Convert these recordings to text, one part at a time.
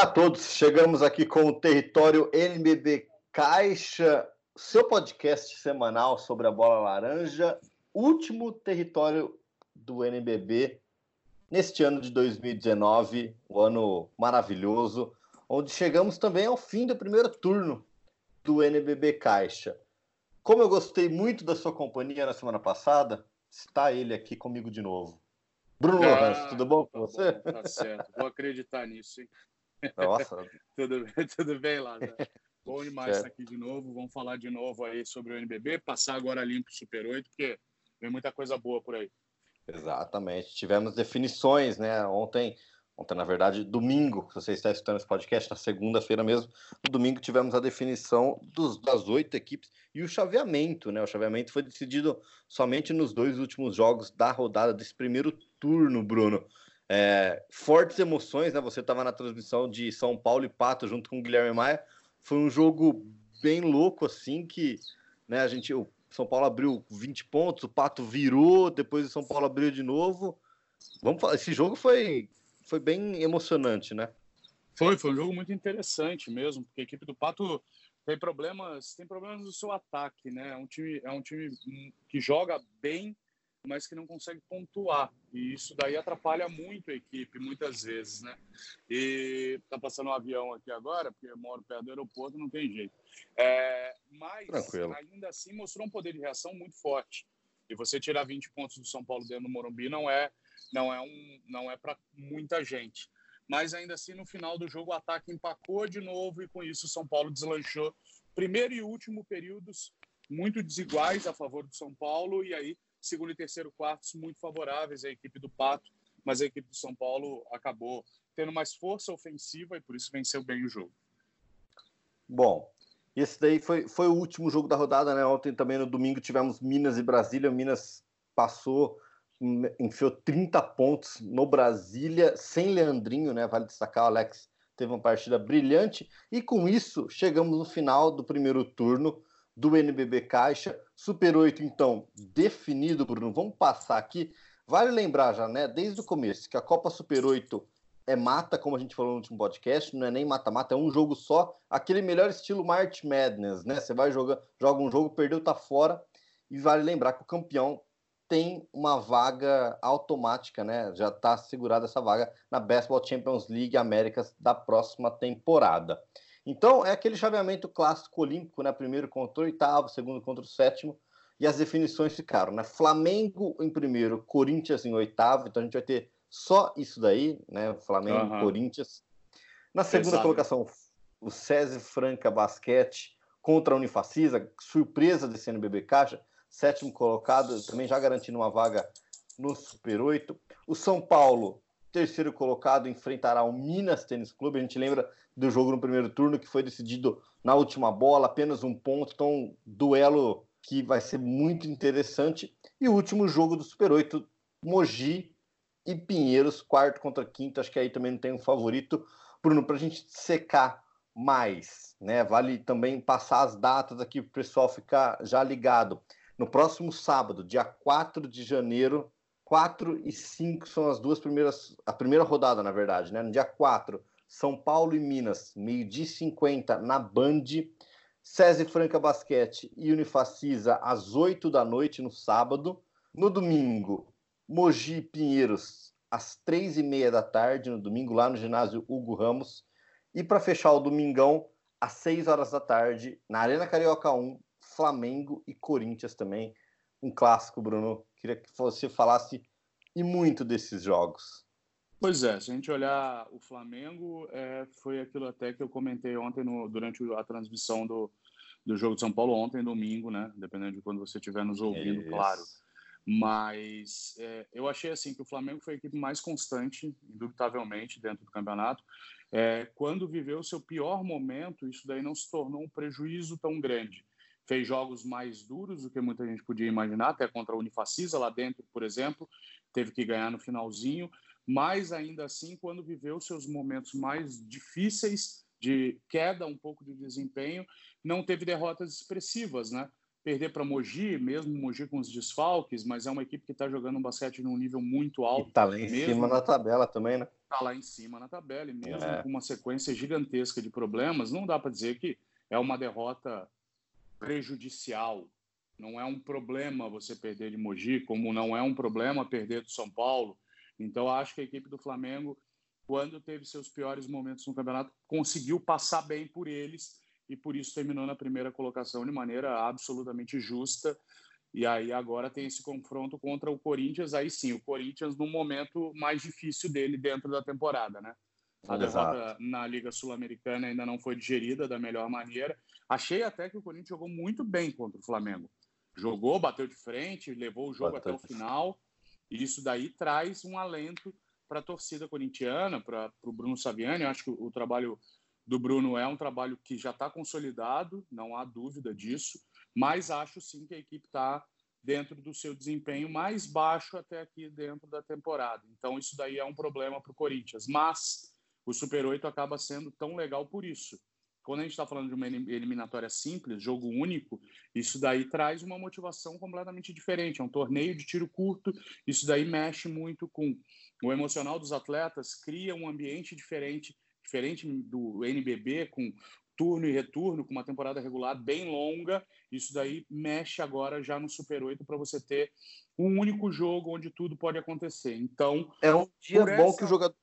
Olá, a todos. Chegamos aqui com o território NBB Caixa, seu podcast semanal sobre a bola laranja, último território do NBB neste ano de 2019, um ano maravilhoso, onde chegamos também ao fim do primeiro turno do NBB Caixa. Como eu gostei muito da sua companhia na semana passada, está ele aqui comigo de novo. Bruno ah, tudo bom com você? Tá certo, vou acreditar nisso, hein? Nossa. tudo, tudo bem, Lázaro? Bom demais estar aqui de novo. Vamos falar de novo aí sobre o NBB, passar agora limpo Super 8, porque vem muita coisa boa por aí. Exatamente. Tivemos definições, né? Ontem, ontem na verdade, domingo, se você está escutando esse podcast, na segunda-feira mesmo, no domingo tivemos a definição dos, das oito equipes e o chaveamento, né? O chaveamento foi decidido somente nos dois últimos jogos da rodada desse primeiro turno, Bruno. É, fortes emoções, né? Você estava na transmissão de São Paulo e Pato junto com o Guilherme Maia. Foi um jogo bem louco, assim, que né, a gente, o São Paulo abriu 20 pontos, o Pato virou, depois o São Paulo abriu de novo. Vamos falar, esse jogo foi, foi bem emocionante, né? Foi, foi um jogo muito interessante mesmo, porque a equipe do Pato tem problemas, tem problemas no seu ataque, né? É um time, é um time que joga bem, mas que não consegue pontuar. E isso daí atrapalha muito a equipe, muitas vezes, né? E tá passando um avião aqui agora, porque eu moro perto do aeroporto, não tem jeito. É, mas, Tranquilo. ainda assim, mostrou um poder de reação muito forte. E você tirar 20 pontos do São Paulo dentro do Morumbi não é, não é, um, não é para muita gente. Mas ainda assim, no final do jogo, o ataque empacou de novo e com isso o São Paulo deslanchou. Primeiro e último períodos muito desiguais a favor do São Paulo e aí segundo e terceiro quartos muito favoráveis à equipe do Pato, mas a equipe do São Paulo acabou tendo mais força ofensiva e por isso venceu bem o jogo. Bom, esse daí foi, foi o último jogo da rodada, né? Ontem também no domingo tivemos Minas e Brasília. O Minas passou, enfiou 30 pontos no Brasília, sem Leandrinho, né? Vale destacar, o Alex teve uma partida brilhante. E com isso, chegamos no final do primeiro turno do NBB Caixa. Super 8, então, definido, Bruno. Vamos passar aqui. Vale lembrar já, né, desde o começo, que a Copa Super 8 é mata, como a gente falou no último podcast, não é nem mata-mata, é um jogo só, aquele melhor estilo March Madness, né? Você vai jogar, joga um jogo, perdeu, tá fora. E vale lembrar que o campeão tem uma vaga automática, né? Já está segurada essa vaga na Basketball Champions League Américas da próxima temporada. Então, é aquele chaveamento clássico olímpico, né? Primeiro contra o oitavo, segundo contra o sétimo, e as definições ficaram, né? Flamengo em primeiro, Corinthians em oitavo, então a gente vai ter só isso daí, né? Flamengo, uhum. Corinthians. Na segunda Pesado. colocação, o César Franca Basquete contra a Unifacisa, surpresa desse NBB Caixa, sétimo colocado, também já garantindo uma vaga no Super 8. O São Paulo terceiro colocado enfrentará o Minas Tênis Clube. A gente lembra do jogo no primeiro turno que foi decidido na última bola, apenas um ponto. Então, duelo que vai ser muito interessante. E o último jogo do Super 8, Mogi e Pinheiros, quarto contra quinto. Acho que aí também não tem um favorito. Bruno, para a gente secar mais, né? Vale também passar as datas aqui para o pessoal ficar já ligado. No próximo sábado, dia 4 de janeiro, 4 e 5 são as duas primeiras, a primeira rodada, na verdade, né? No dia 4, São Paulo e Minas, meio-dia 50 na Band. César Franca Basquete e Unifacisa às 8 da noite no sábado. No domingo, Mogi Pinheiros às 3 e meia da tarde, no domingo, lá no ginásio Hugo Ramos. E para fechar o domingão, às 6 horas da tarde, na Arena Carioca 1, Flamengo e Corinthians também. Um clássico, Bruno. Queria que você falasse e muito desses jogos. Pois é, se a gente olhar o Flamengo, é, foi aquilo até que eu comentei ontem no, durante a transmissão do, do jogo de São Paulo, ontem, domingo, né? Dependendo de quando você estiver nos ouvindo, Isso. claro. Mas é, eu achei assim que o Flamengo foi a equipe mais constante, indubitavelmente, dentro do campeonato. É, quando viveu o seu pior momento, isso daí não se tornou um prejuízo tão grande fez jogos mais duros do que muita gente podia imaginar, até contra a Unifacisa lá dentro, por exemplo, teve que ganhar no finalzinho, mas ainda assim, quando viveu seus momentos mais difíceis de queda, um pouco de desempenho, não teve derrotas expressivas, né? Perder para Mogi, mesmo Mogi com os desfalques, mas é uma equipe que está jogando um basquete num nível muito alto. E tá lá em mesmo. cima na tabela também, né? está lá em cima na tabela, e mesmo é. com uma sequência gigantesca de problemas, não dá para dizer que é uma derrota prejudicial. Não é um problema você perder de Mogi, como não é um problema perder do São Paulo. Então, acho que a equipe do Flamengo, quando teve seus piores momentos no campeonato, conseguiu passar bem por eles e por isso terminou na primeira colocação de maneira absolutamente justa. E aí agora tem esse confronto contra o Corinthians, aí sim, o Corinthians no momento mais difícil dele dentro da temporada, né? A Exato. derrota na Liga Sul-Americana ainda não foi digerida da melhor maneira. Achei até que o Corinthians jogou muito bem contra o Flamengo. Jogou, bateu de frente, levou o jogo bateu. até o final. E isso daí traz um alento para a torcida corintiana, para o Bruno Saviani. Eu acho que o, o trabalho do Bruno é um trabalho que já está consolidado, não há dúvida disso mas acho sim que a equipe está dentro do seu desempenho mais baixo até aqui dentro da temporada. Então isso daí é um problema para o Corinthians. Mas o Super 8 acaba sendo tão legal por isso. Quando a gente está falando de uma eliminatória simples, jogo único, isso daí traz uma motivação completamente diferente. É um torneio de tiro curto, isso daí mexe muito com o emocional dos atletas, cria um ambiente diferente, diferente do NBB, com turno e retorno, com uma temporada regular bem longa. Isso daí mexe agora já no Super 8 para você ter um único jogo onde tudo pode acontecer. Então. É um dia bom essa... que o jogador.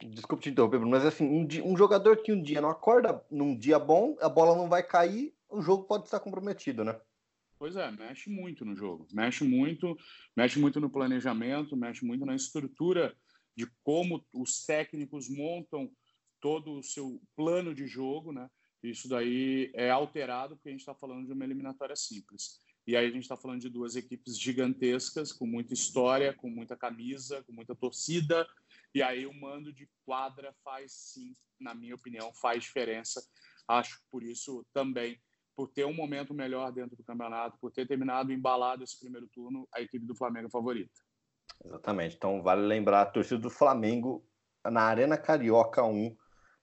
Desculpe te interromper, mas assim, um, dia, um jogador que um dia não acorda num dia bom, a bola não vai cair, o jogo pode estar comprometido, né? Pois é, mexe muito no jogo, mexe muito, mexe muito no planejamento, mexe muito na estrutura de como os técnicos montam todo o seu plano de jogo, né? Isso daí é alterado porque a gente está falando de uma eliminatória simples. E aí a gente está falando de duas equipes gigantescas, com muita história, com muita camisa, com muita torcida. E aí o mando de quadra faz sim, na minha opinião, faz diferença. Acho por isso também, por ter um momento melhor dentro do campeonato, por ter terminado embalado esse primeiro turno, a equipe do Flamengo é favorita. Exatamente. Então vale lembrar a torcida do Flamengo na Arena Carioca 1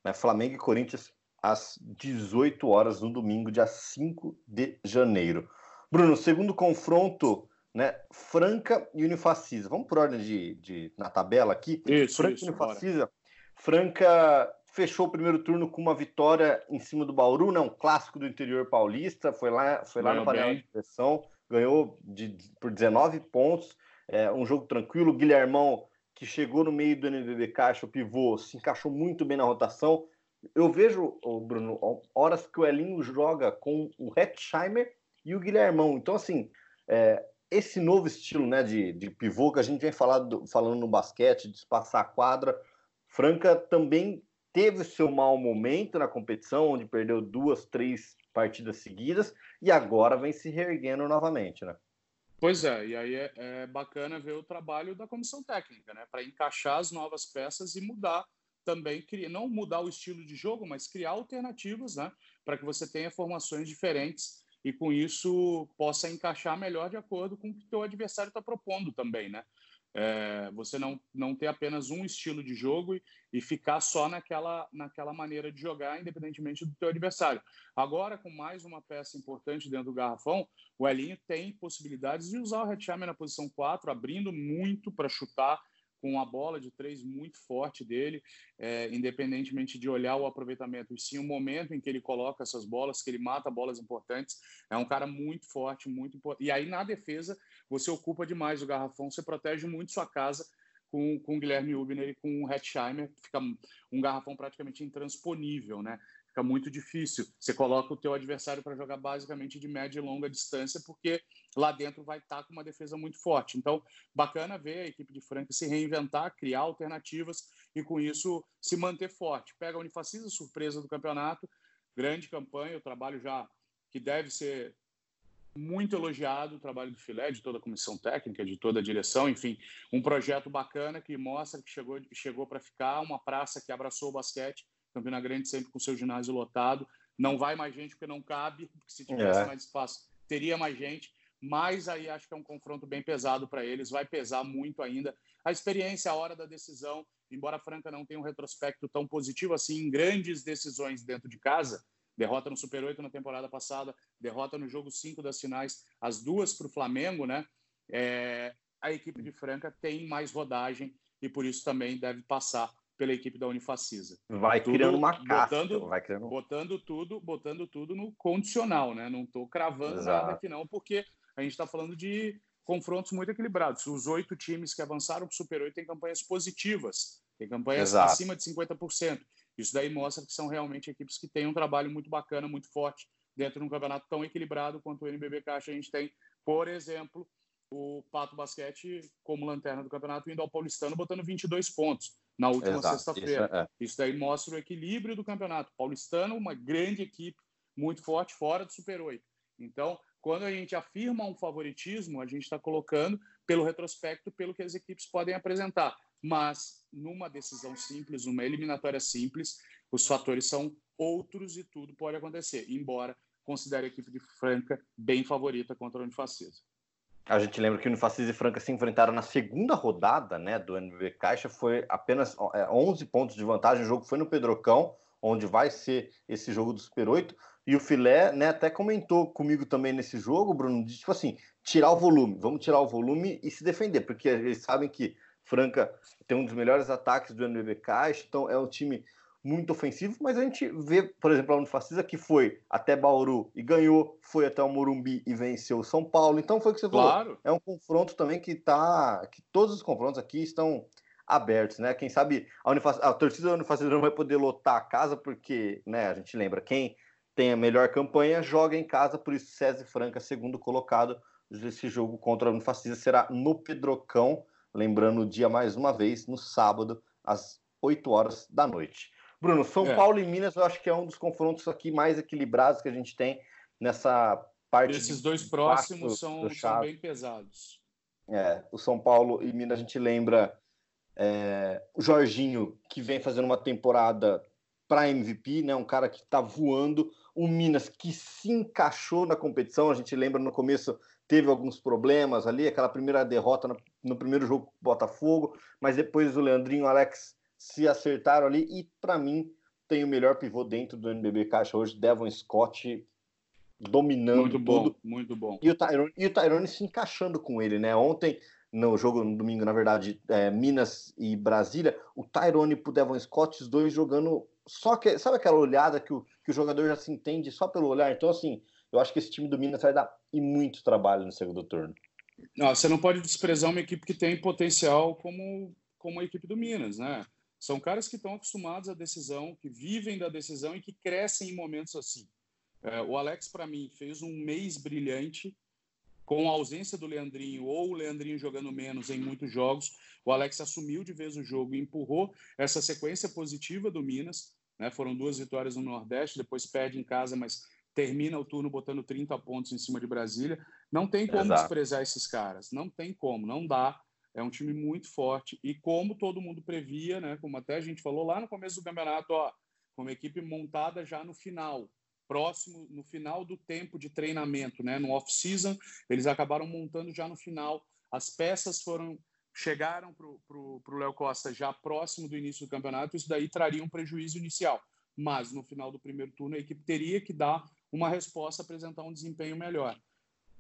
né? Flamengo e Corinthians às 18 horas no domingo, dia 5 de janeiro. Bruno, segundo confronto, né? Franca e Unifacisa. Vamos por ordem de, de na tabela aqui. Isso, Franca isso, e Unifacisa. Franca fechou o primeiro turno com uma vitória em cima do Bauru, né? Um clássico do interior paulista. Foi lá, foi lá no panela de pressão, ganhou de, por 19 pontos. É, um jogo tranquilo. Guilhermão que chegou no meio do NBB Caixa, o pivô, se encaixou muito bem na rotação. Eu vejo, Bruno, horas que o Elinho joga com o Hetzheimer e o Guilhermão. Então, assim, é, esse novo estilo né, de, de pivô que a gente vem falando, falando no basquete, de espaçar a quadra, Franca também teve seu mau momento na competição, onde perdeu duas, três partidas seguidas, e agora vem se reerguendo novamente, né? Pois é, e aí é, é bacana ver o trabalho da comissão técnica, né? Para encaixar as novas peças e mudar também, não mudar o estilo de jogo, mas criar alternativas, né? Para que você tenha formações diferentes e com isso possa encaixar melhor de acordo com o que o adversário está propondo também, né? É, você não, não ter apenas um estilo de jogo e, e, ficar só naquela, naquela maneira de jogar, independentemente do teu adversário. Agora, com mais uma peça importante dentro do garrafão, o Elinho tem possibilidades de usar o Hetzheimer na posição 4, abrindo muito para chutar, com a bola de três muito forte dele, é, independentemente de olhar o aproveitamento, e sim o momento em que ele coloca essas bolas, que ele mata bolas importantes. É um cara muito forte, muito importante. E aí na defesa você ocupa demais o garrafão, você protege muito sua casa com, com o Guilherme Hubner e com o Hetzheimer, fica um garrafão praticamente intransponível, né? Fica muito difícil. Você coloca o teu adversário para jogar basicamente de média e longa distância, porque lá dentro vai estar tá com uma defesa muito forte. Então, bacana ver a equipe de Franca se reinventar, criar alternativas e com isso se manter forte. Pega a Unifacisa, surpresa do campeonato, grande campanha, o trabalho já que deve ser muito elogiado o trabalho do Filé, de toda a comissão técnica, de toda a direção, enfim, um projeto bacana que mostra que chegou, chegou para ficar, uma praça que abraçou o basquete Campina Grande sempre com seu ginásio lotado. Não vai mais gente porque não cabe, porque se tivesse é. mais espaço, teria mais gente. Mas aí acho que é um confronto bem pesado para eles, vai pesar muito ainda. A experiência, a hora da decisão, embora a Franca não tenha um retrospecto tão positivo assim em grandes decisões dentro de casa, derrota no Super 8 na temporada passada, derrota no jogo 5 das finais, as duas para o Flamengo, né? É, a equipe de Franca tem mais rodagem e por isso também deve passar pela equipe da Unifacisa. Vai tudo, criando uma casca, botando, vai criando... botando tudo, botando tudo no condicional, né? Não estou cravando Exato. nada aqui não, porque a gente está falando de confrontos muito equilibrados. Os oito times que avançaram para o Super 8 têm campanhas positivas, têm campanhas Exato. acima de 50%. Isso daí mostra que são realmente equipes que têm um trabalho muito bacana, muito forte, dentro de um campeonato tão equilibrado quanto o NBB Caixa. A gente tem, por exemplo, o Pato Basquete como lanterna do campeonato, indo ao Paulistano, botando 22 pontos na última sexta-feira. Isso, é. Isso daí mostra o equilíbrio do campeonato. Paulistano, uma grande equipe, muito forte, fora do Super 8. Então, quando a gente afirma um favoritismo, a gente está colocando pelo retrospecto, pelo que as equipes podem apresentar. Mas, numa decisão simples, numa eliminatória simples, os fatores são outros e tudo pode acontecer, embora considere a equipe de Franca bem favorita contra o Unifacisa. A gente lembra que o Unifacisa e Franca se enfrentaram na segunda rodada né, do NB Caixa, foi apenas 11 é, pontos de vantagem, o jogo foi no Pedrocão, onde vai ser esse jogo do Super 8, e o Filé né, até comentou comigo também nesse jogo, Bruno, de tipo assim, tirar o volume, vamos tirar o volume e se defender, porque eles sabem que Franca tem um dos melhores ataques do NB Caixa, então é um time muito ofensivo, mas a gente vê, por exemplo, a Unifacisa que foi até Bauru e ganhou, foi até o Morumbi e venceu o São Paulo. Então foi o que você claro. falou. É um confronto também que tá. que todos os confrontos aqui estão abertos, né? Quem sabe a, Unifac... a torcida da Unifacisa não vai poder lotar a casa, porque, né, a gente lembra, quem tem a melhor campanha joga em casa, por isso César Franca, segundo colocado. Esse jogo contra a Unifacisa será no Pedrocão, lembrando o dia mais uma vez, no sábado, às 8 horas da noite. Bruno, São é. Paulo e Minas eu acho que é um dos confrontos aqui mais equilibrados que a gente tem nessa parte. Esses dois próximos são, são, bem pesados. É, o São Paulo e Minas a gente lembra é, o Jorginho, que vem fazendo uma temporada para MVP, né? Um cara que está voando. O Minas que se encaixou na competição. A gente lembra no começo teve alguns problemas ali, aquela primeira derrota no, no primeiro jogo com o Botafogo, mas depois o Leandrinho o Alex se acertaram ali e para mim tem o melhor pivô dentro do NBB Caixa hoje, Devon Scott dominando muito bom, tudo. muito bom. E o Tyrone, e o Tyrone se encaixando com ele, né? Ontem no jogo no domingo, na verdade, é, Minas e Brasília, o Tyrone pro Devon Scott, os dois jogando só que sabe aquela olhada que o, que o jogador já se entende só pelo olhar. Então assim, eu acho que esse time do Minas vai dar e muito trabalho no segundo turno. Não, você não pode desprezar uma equipe que tem potencial como como a equipe do Minas, né? São caras que estão acostumados à decisão, que vivem da decisão e que crescem em momentos assim. É, o Alex, para mim, fez um mês brilhante, com a ausência do Leandrinho ou o Leandrinho jogando menos em muitos jogos. O Alex assumiu de vez o jogo e empurrou essa sequência positiva do Minas. Né? Foram duas vitórias no Nordeste, depois perde em casa, mas termina o turno botando 30 pontos em cima de Brasília. Não tem como Exato. desprezar esses caras, não tem como, não dá. É um time muito forte e como todo mundo previa, né, como até a gente falou lá no começo do campeonato, ó, com uma equipe montada já no final, próximo no final do tempo de treinamento, né, no off-season, eles acabaram montando já no final. As peças foram chegaram para o Léo Costa já próximo do início do campeonato, isso daí traria um prejuízo inicial. Mas no final do primeiro turno a equipe teria que dar uma resposta, apresentar um desempenho melhor.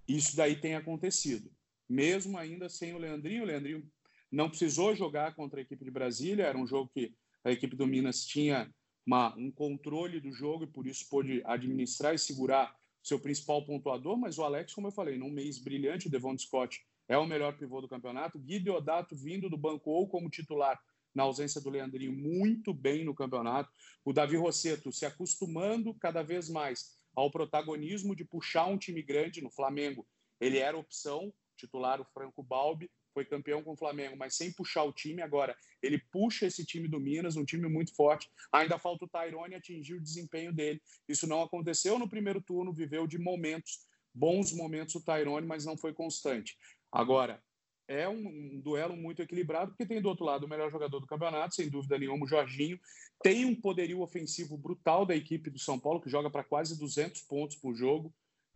Isso daí tem acontecido mesmo ainda sem o Leandrinho. O Leandrinho não precisou jogar contra a equipe de Brasília, era um jogo que a equipe do Minas tinha uma, um controle do jogo e por isso pôde administrar e segurar seu principal pontuador, mas o Alex, como eu falei, num mês brilhante, o Devon Scott é o melhor pivô do campeonato, Gui Deodato vindo do banco ou como titular na ausência do Leandrinho, muito bem no campeonato, o Davi Rosseto se acostumando cada vez mais ao protagonismo de puxar um time grande no Flamengo, ele era opção, titular, o Franco Balbi, foi campeão com o Flamengo, mas sem puxar o time. Agora, ele puxa esse time do Minas, um time muito forte. Ainda falta o Tyrone atingir o desempenho dele. Isso não aconteceu no primeiro turno, viveu de momentos, bons momentos o Tyrone, mas não foi constante. Agora, é um, um, duelo muito equilibrado, porque tem do outro lado o melhor jogador do campeonato, sem dúvida nenhuma, o Jorginho. Tem um poderio ofensivo brutal da equipe do São Paulo, que joga para quase 200 pontos por jogo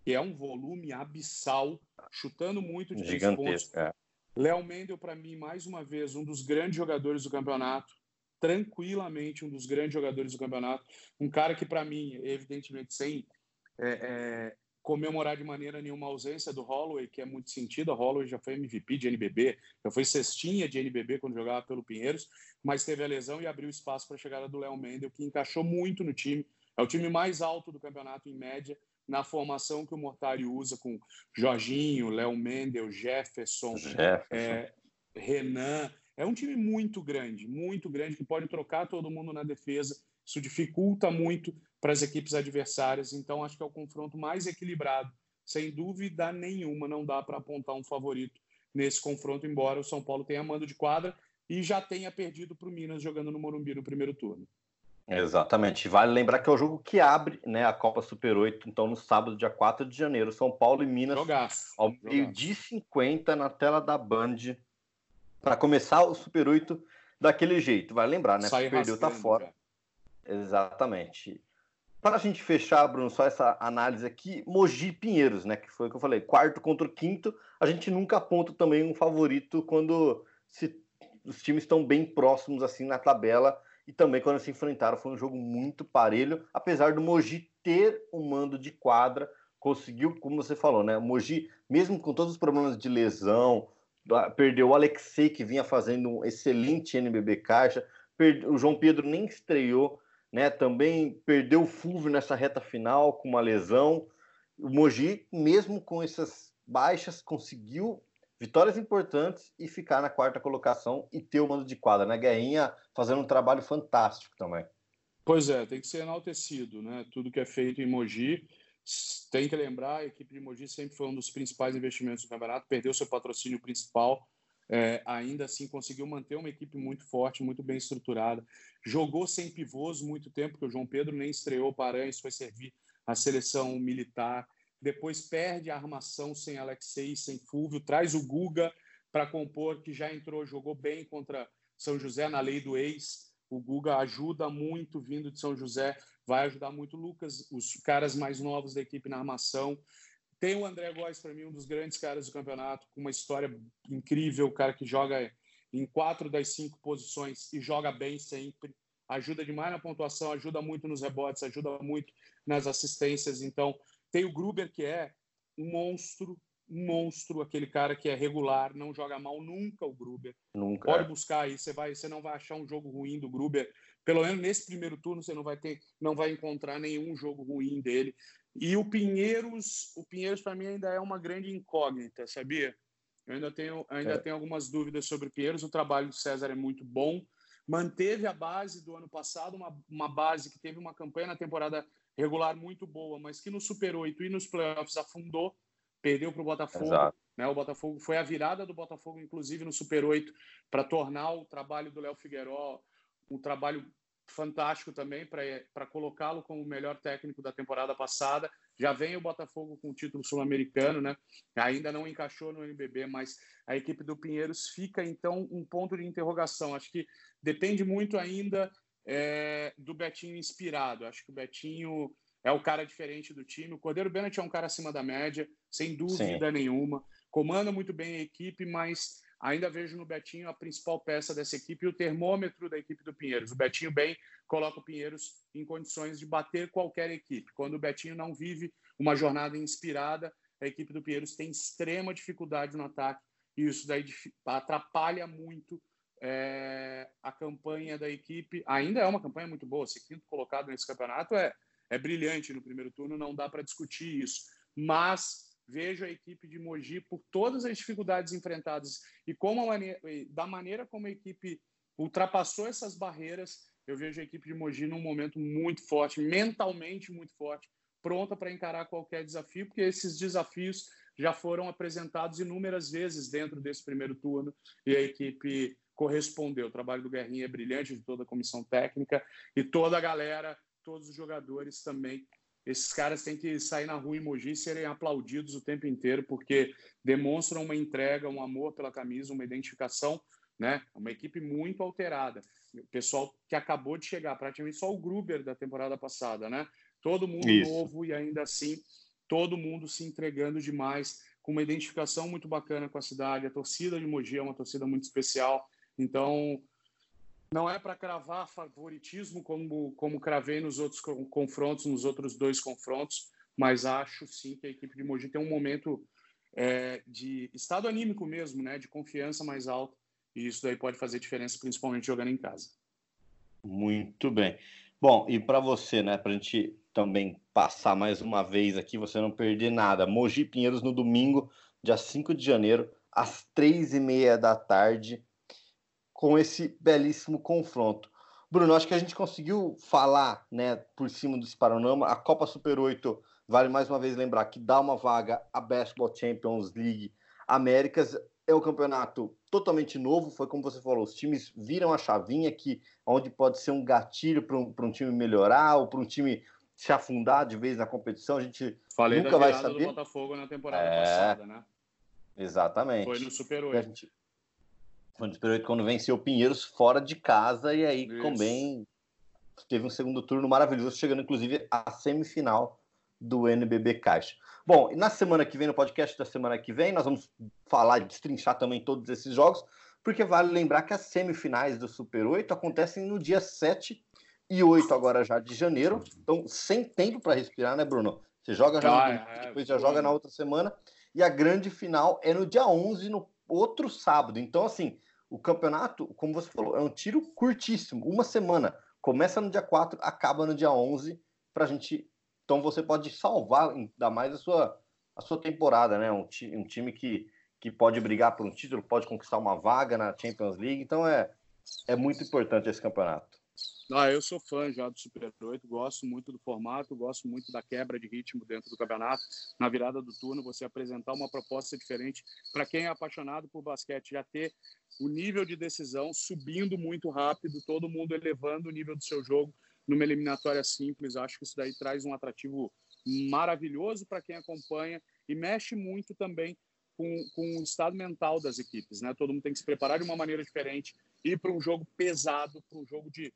que é um volume abissal, chutando muito de Gigantesco, pontos. É. Léo Mendel, para mim, mais uma vez, um dos grandes jogadores do campeonato, tranquilamente um dos grandes jogadores do campeonato. Um cara que, para mim, evidentemente, sem é, é, comemorar de maneira nenhuma a ausência do Holloway, que é muito sentido. A Holloway já foi MVP de NBB, já foi cestinha de NBB quando jogava pelo Pinheiros, mas teve a lesão e abriu espaço para a chegada do Léo Mendel, que encaixou muito no time. É o time mais alto do campeonato em média, na formação que o Mortari usa com Jorginho, Léo Mendel, Jefferson, Jefferson. É, Renan. É um time muito grande, muito grande, que pode trocar todo mundo na defesa. Isso dificulta muito para as equipes adversárias. Então, acho que é o confronto mais equilibrado. Sem dúvida nenhuma, não dá para apontar um favorito nesse confronto, embora o São Paulo tenha mando de quadra e já tenha perdido para o Minas jogando no Morumbi no primeiro turno. Exatamente. Vale lembrar que é o jogo que abre né, a Copa Super 8, então no sábado, dia 4 de janeiro, São Paulo e Minas, Jogaço. ao meio-dia 50 na tela da Band, para começar o Super 8 daquele jeito. Vai lembrar, né? Sai perdeu, tá fora. Exatamente. Para a gente fechar, Bruno, só essa análise aqui, Mogi Pinheiros, né? Que foi o que eu falei, quarto contra o quinto. A gente nunca aponta também um favorito quando se, os times estão bem próximos assim na tabela. E também quando se enfrentaram foi um jogo muito parelho, apesar do Mogi ter um mando de quadra, conseguiu, como você falou, né? O Mogi, mesmo com todos os problemas de lesão, perdeu o Alexei, que vinha fazendo um excelente NBB caixa, o João Pedro nem estreou né? Também perdeu o Fulvio nessa reta final com uma lesão. O Mogi, mesmo com essas baixas, conseguiu vitórias importantes e ficar na quarta colocação e ter o mando de quadra, né? Guerrinha fazendo um trabalho fantástico também. Pois é, tem que ser enaltecido, né? Tudo que é feito em Mogi. Tem que lembrar, a equipe de Mogi sempre foi um dos principais investimentos do campeonato, perdeu seu patrocínio principal, é, ainda assim conseguiu manter uma equipe muito forte, muito bem estruturada. Jogou sem pivôs muito tempo, porque o João Pedro nem estreou Paranhos, foi servir a seleção militar. Depois perde a armação sem Alexei, sem Fúvio, traz o Guga para compor, que já entrou, jogou bem contra São José na lei do ex. O Guga ajuda muito vindo de São José, vai ajudar muito o Lucas, os caras mais novos da equipe na armação. Tem o André Góes, para mim, um dos grandes caras do campeonato, com uma história incrível, o cara que joga em quatro das cinco posições e joga bem sempre. Ajuda demais na pontuação, ajuda muito nos rebotes, ajuda muito nas assistências. Então, tem o Gruber, que é um monstro, um monstro, aquele cara que é regular, não joga mal nunca o Gruber. Nunca. Pode buscar aí, você vai, você não vai achar um jogo ruim do Gruber. Pelo menos nesse primeiro turno você não vai ter, não vai encontrar nenhum jogo ruim dele. E o Pinheiros, o Pinheiros para mim ainda é uma grande incógnita, sabia? Eu ainda tenho, ainda é. tenho algumas dúvidas sobre o Pinheiros. O trabalho do César é muito bom. Manteve a base do ano passado, uma, uma base que teve uma campanha na temporada regular muito boa, mas que no Super 8 e nos playoffs afundou, perdeu para o Botafogo. Né? O Botafogo foi a virada do Botafogo, inclusive no Super 8, para tornar o trabalho do Léo Figueiró um trabalho fantástico também para colocá-lo como o melhor técnico da temporada passada. Já vem o Botafogo com o título sul-americano, né? Ainda não encaixou no NBB, mas a equipe do Pinheiros fica então um ponto de interrogação. Acho que depende muito ainda é, do Betinho inspirado. Acho que o Betinho é o cara diferente do time. O Cordeiro Bennett é um cara acima da média, sem dúvida Sim. nenhuma. Comanda muito bem a equipe, mas ainda vejo no Betinho a principal peça dessa equipe e o termômetro da equipe do Pinheiros. O Betinho bem coloca o Pinheiros em condições de bater qualquer equipe. Quando o Betinho não vive uma jornada inspirada, a equipe do Pinheiros tem extrema dificuldade no ataque e isso daí atrapalha muito é, a campanha da equipe. Ainda é uma campanha muito boa, ser quinto colocado nesse campeonato é, é brilhante no primeiro turno, não dá para discutir isso. Mas vejo a equipe de Mogi por todas as dificuldades enfrentadas e como maneira, da maneira como a equipe ultrapassou essas barreiras, eu vejo a equipe de Mogi num momento muito forte, mentalmente muito forte, pronta para encarar qualquer desafio, porque esses desafios já foram apresentados inúmeras vezes dentro desse primeiro turno e a equipe correspondeu. O trabalho do Guerrinha é brilhante, de toda a comissão técnica e toda a galera, todos os jogadores também esses caras têm que sair na rua em Mogi e serem aplaudidos o tempo inteiro, porque demonstram uma entrega, um amor pela camisa, uma identificação, né? Uma equipe muito alterada. O pessoal que acabou de chegar, praticamente só o Gruber da temporada passada, né? Todo mundo Isso. novo e ainda assim todo mundo se entregando demais, com uma identificação muito bacana com a cidade. A torcida de Mogi é uma torcida muito especial. Então, não é para cravar favoritismo como, como cravei nos outros confrontos, nos outros dois confrontos, mas acho sim que a equipe de Mogi tem um momento é, de estado anímico mesmo, né, de confiança mais alto, e isso daí pode fazer diferença, principalmente jogando em casa. Muito bem. Bom, e para você, né, para a gente também passar mais uma vez aqui, você não perder nada, Mogi Pinheiros no domingo, dia 5 de janeiro, às três e meia da tarde, com esse belíssimo confronto. Bruno, acho que a gente conseguiu falar, né, por cima do panorama. A Copa Super 8, vale mais uma vez lembrar que dá uma vaga à Basketball Champions League Américas. É um campeonato totalmente novo, foi como você falou, os times viram a chavinha que onde pode ser um gatilho para um, um time melhorar ou para um time se afundar de vez na competição, a gente Falei nunca vai saber. do Botafogo na temporada é... passada, né? Exatamente. Foi no Super 8. Gente... Foi no Super 8 quando venceu o Pinheiros fora de casa e aí Isso. também teve um segundo turno maravilhoso, chegando inclusive à semifinal do NBB Caixa. Bom, na semana que vem, no podcast da semana que vem, nós vamos falar e destrinchar também todos esses jogos, porque vale lembrar que as semifinais do Super 8 acontecem no dia 7 e 8 agora já de janeiro, então sem tempo para respirar, né, Bruno? Você joga já, ah, no... é, depois já joga na outra semana, e a grande final é no dia 11, no outro sábado. Então, assim, o campeonato, como você falou, é um tiro curtíssimo, uma semana. Começa no dia 4, acaba no dia 11, para a gente. Então você pode salvar ainda mais a sua, a sua temporada, né? Um, ti, um time que, que pode brigar por um título, pode conquistar uma vaga na Champions League. Então é, é muito importante esse campeonato. Ah, eu sou fã já do Super 8, gosto muito do formato, gosto muito da quebra de ritmo dentro do campeonato. Na virada do turno, você apresentar uma proposta diferente para quem é apaixonado por basquete, já ter o nível de decisão subindo muito rápido, todo mundo elevando o nível do seu jogo numa eliminatória simples. Acho que isso daí traz um atrativo maravilhoso para quem acompanha e mexe muito também com, com o estado mental das equipes. Né? Todo mundo tem que se preparar de uma maneira diferente, ir para um jogo pesado, para um jogo de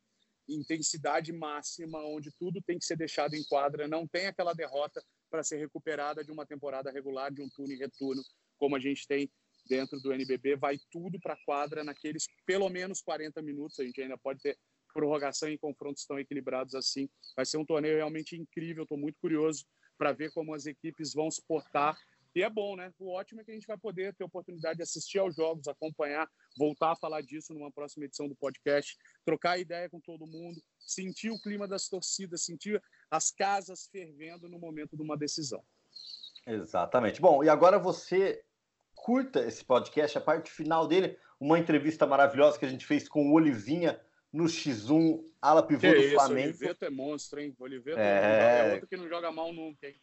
intensidade máxima, onde tudo tem que ser deixado em quadra, não tem aquela derrota para ser recuperada de uma temporada regular, de um turno e retorno, como a gente tem dentro do NBB, vai tudo para a quadra naqueles pelo menos 40 minutos, a gente ainda pode ter prorrogação em confrontos tão equilibrados assim. Vai ser um torneio realmente incrível, estou muito curioso para ver como as equipes vão se portar e é bom, né? O ótimo é que a gente vai poder ter oportunidade de assistir aos jogos, acompanhar, voltar a falar disso numa próxima edição do podcast, trocar ideia com todo mundo, sentir o clima das torcidas, sentir as casas fervendo no momento de uma decisão. Exatamente. Bom, e agora você curta esse podcast, a parte final dele, uma entrevista maravilhosa que a gente fez com o Olivinha no X1, ala pivô que do isso, Flamengo. Oliveto é monstro, hein? Oliveto é... é outro que não joga mal nunca, hein?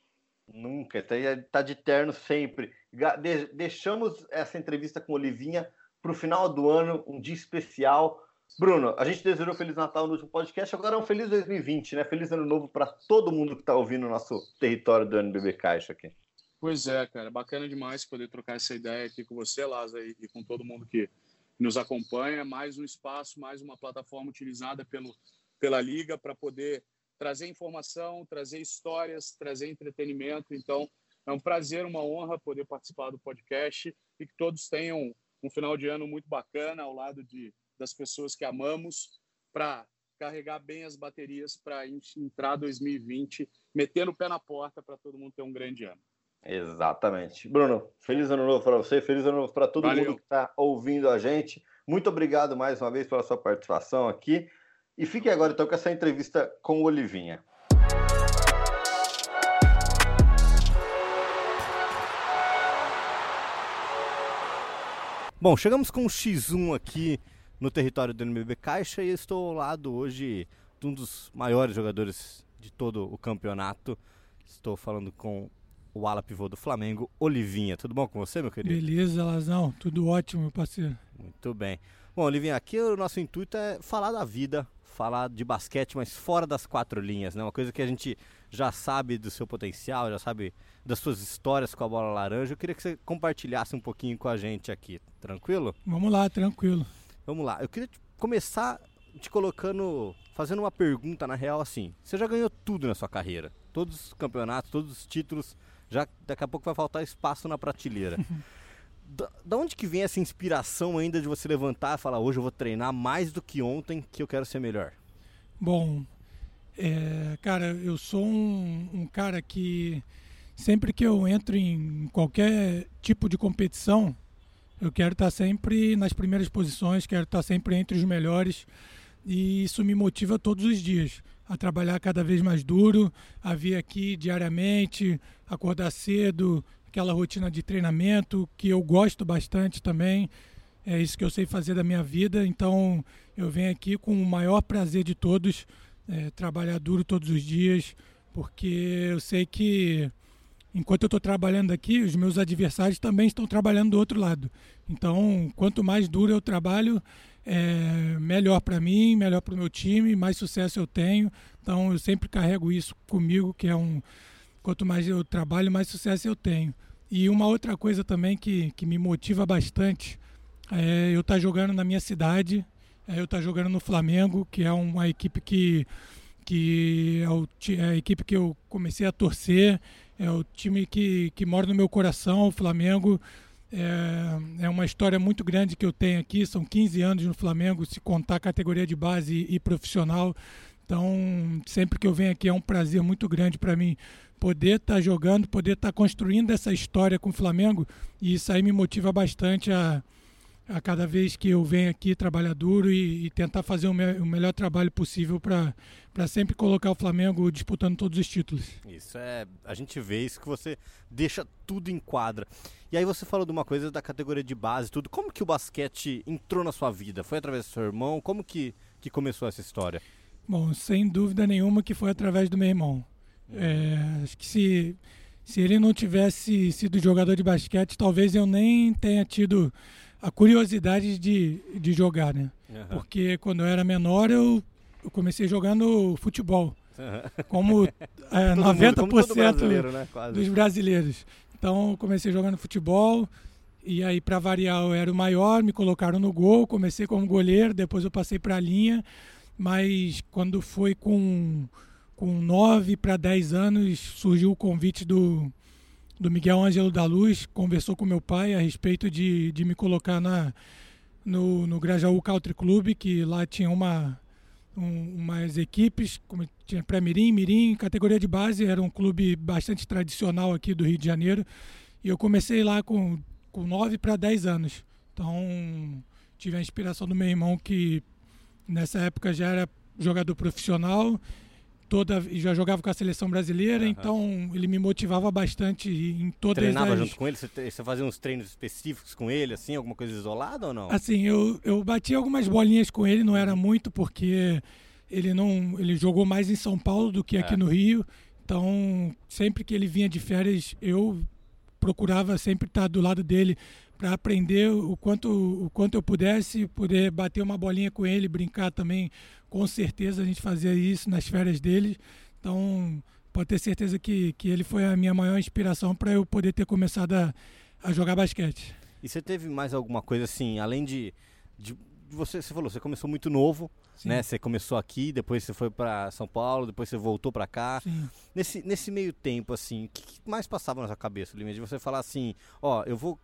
Nunca, está tá de terno sempre. deixamos essa entrevista com Olivinha para o final do ano, um dia especial. Bruno, a gente desejou Feliz Natal no último podcast, agora é um Feliz 2020, né? Feliz Ano Novo para todo mundo que está ouvindo o nosso território do NBB Caixa aqui. Pois é, cara, bacana demais poder trocar essa ideia aqui com você, Lázaro, e com todo mundo que nos acompanha. Mais um espaço, mais uma plataforma utilizada pelo, pela Liga para poder trazer informação, trazer histórias, trazer entretenimento. Então, é um prazer, uma honra poder participar do podcast e que todos tenham um final de ano muito bacana ao lado de, das pessoas que amamos para carregar bem as baterias para entrar 2020, metendo o pé na porta para todo mundo ter um grande ano. Exatamente. Bruno, feliz ano novo para você, feliz ano novo para todo Valeu. mundo que está ouvindo a gente. Muito obrigado mais uma vez pela sua participação aqui. E fique agora então com essa entrevista com o Olivinha. Bom, chegamos com o X1 aqui no território do NBB Caixa e estou ao lado hoje de um dos maiores jogadores de todo o campeonato. Estou falando com o ala pivô do Flamengo, Olivinha. Tudo bom com você, meu querido? Beleza, Lazão. Tudo ótimo, meu parceiro. Muito bem. Bom, Olivinha, aqui o nosso intuito é falar da vida, falar de basquete, mas fora das quatro linhas, né? Uma coisa que a gente já sabe do seu potencial, já sabe das suas histórias com a bola laranja. Eu queria que você compartilhasse um pouquinho com a gente aqui, tranquilo? Vamos lá, tranquilo. Vamos lá. Eu queria começar te colocando, fazendo uma pergunta na real assim. Você já ganhou tudo na sua carreira, todos os campeonatos, todos os títulos. Já daqui a pouco vai faltar espaço na prateleira. da, da, onde que vem essa inspiração ainda de você levantar e falar hoje eu vou treinar mais do que ontem que eu quero ser melhor? Bom, É, cara, eu sou um, um, cara que sempre que eu entro em qualquer tipo de competição, eu quero estar sempre nas primeiras posições, quero estar sempre entre os melhores e isso me motiva todos os dias a trabalhar cada vez mais duro, a vir aqui diariamente, acordar cedo, aquela rotina de treinamento que eu gosto bastante também. É isso que eu sei fazer da minha vida, então eu venho aqui com o maior prazer de todos, é, trabalhar duro todos os dias, porque eu sei que enquanto eu estou trabalhando aqui, os meus adversários também estão trabalhando do outro lado. Então, quanto mais duro eu trabalho, é melhor para mim, melhor para o meu time, mais sucesso eu tenho. Então eu sempre carrego isso comigo, que é um quanto mais eu trabalho, mais sucesso eu tenho. E uma outra coisa também que, que me motiva bastante é eu estar tá jogando na minha cidade, é eu estar tá jogando no Flamengo, que é uma equipe que, que é, o, é a equipe que eu comecei a torcer, é o time que, que mora no meu coração, o Flamengo. É, é uma história muito grande que eu tenho aqui, são 15 anos no Flamengo, se contar categoria de base e, e profissional. Então, sempre que eu venho aqui é um prazer muito grande para mim poder estar tá jogando, poder estar tá construindo essa história com o Flamengo. E isso aí me motiva bastante a, a cada vez que eu venho aqui trabalhar duro e, e tentar fazer o, me, o, melhor trabalho possível para sempre colocar o Flamengo disputando todos os títulos. Isso é. A gente vê isso que você deixa tudo em quadra. E aí você falou de uma coisa da categoria de base, tudo. Como que o basquete entrou na sua vida? Foi através do seu irmão? Como que, que começou essa história? Bom, sem dúvida nenhuma que foi através do meu irmão. É, acho que se, se ele não tivesse sido jogador de basquete, talvez eu nem tenha tido a curiosidade de, de jogar, né? Uhum. Porque quando eu era menor, eu, eu comecei jogando futebol. Como é, 90% mundo, como brasileiro, né? dos brasileiros. Então, comecei jogando futebol. E aí, para variar, eu era o maior, me colocaram no gol. Comecei como goleiro, depois eu passei para a linha. Mas quando foi com, com 9 para 10 anos, surgiu o convite do, do Miguel Ângelo da Luz, conversou com meu pai a respeito de, de me colocar na, no, no Grajaú Country Club, que lá tinha uma, um, umas equipes, como tinha pré-mirim, mirim, categoria de base, era um clube bastante tradicional aqui do Rio de Janeiro. E eu comecei lá com, com 9 para 10 anos. Então, tive a inspiração do meu irmão, que nessa época já era jogador profissional toda já jogava com a seleção brasileira, uhum. então ele me motivava bastante em todas Treinava as... junto com ele? Você, você fazia uns treinos específicos com ele, assim, alguma coisa isolada ou não? Assim, eu, eu bati algumas bolinhas com ele, não era muito, porque ele não ele jogou mais em São Paulo do que aqui é. no Rio, então sempre que ele vinha de férias, eu procurava sempre estar do lado dele para aprender o quanto, o quanto eu pudesse, poder bater uma bolinha com ele, brincar também. Com certeza a gente fazia isso nas férias dele. Então, pode ter certeza que, que ele foi a minha maior inspiração para eu poder ter começado a, a jogar basquete. E você teve mais alguma coisa assim, além de, de você, você falou, você começou muito novo, Sim. né? Você começou aqui, depois você foi para São Paulo, depois você voltou para cá. Sim. Nesse, nesse meio tempo, assim, o que, mais passava na sua cabeça, Lima? De você falar assim, ó, eu vou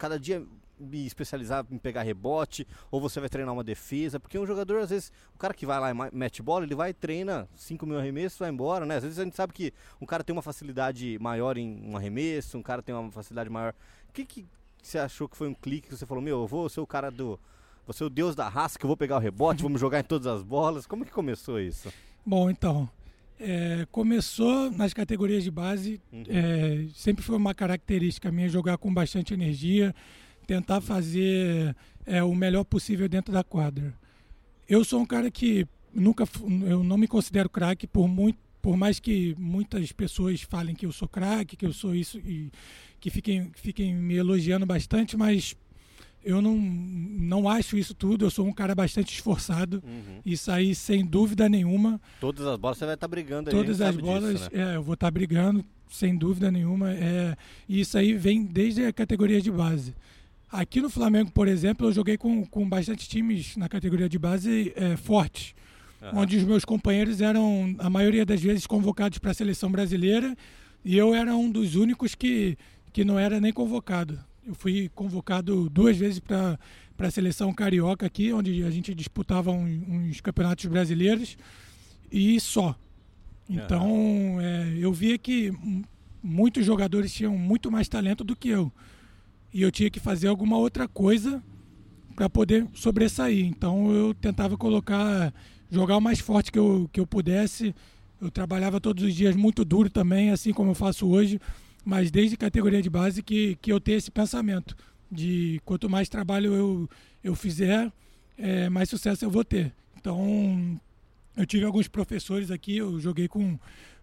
cada dia me especializar em pegar rebote, ou você vai treinar uma defesa, porque um jogador, às vezes, o cara que vai lá e mete bola, ele vai treina 5 mil arremessos, vai embora, né? Às vezes a gente sabe que um cara tem uma facilidade maior em um arremesso, um cara tem uma facilidade maior. O que, que você achou que foi um clique que você falou, meu, eu vou ser o cara do. Ser o deus da raça, que eu vou pegar o rebote, vamos jogar em todas as bolas. Como que começou isso? Bom, então. É, começou nas categorias de base, uhum. é, sempre foi uma característica minha jogar com bastante energia, tentar fazer é, o melhor possível dentro da quadra. Eu sou um cara que nunca, eu não me considero craque por muito, por mais que muitas pessoas falem que eu sou craque, que eu sou isso e que fiquem, fiquem me elogiando bastante, mas eu não, não acho isso tudo. Eu sou um cara bastante esforçado. Uhum. Isso aí, sem dúvida nenhuma. Todas as bolas você vai estar tá brigando aí. Todas as bolas, disso, né? é, eu vou estar tá brigando, sem dúvida nenhuma. É, e isso aí vem desde a categoria de base. Aqui no Flamengo, por exemplo, eu joguei com, com bastante times na categoria de base é, fortes. Uhum. Onde os meus companheiros eram, a maioria das vezes, convocados para a seleção brasileira. E eu era um dos únicos que, que não era nem convocado. Eu fui convocado duas vezes para a seleção carioca aqui, onde a gente disputava uns campeonatos brasileiros e só. Então, uhum. é, eu via que muitos jogadores tinham muito mais talento do que eu. E eu tinha que fazer alguma outra coisa para poder sobressair. Então, eu tentava colocar, jogar o mais forte que eu, que eu pudesse. Eu trabalhava todos os dias muito duro também, assim como eu faço hoje, mas desde categoria de base que, que eu tenho esse pensamento de quanto mais trabalho eu, eu fizer, é, mais sucesso eu vou ter. Então, eu tive alguns professores aqui, eu joguei com,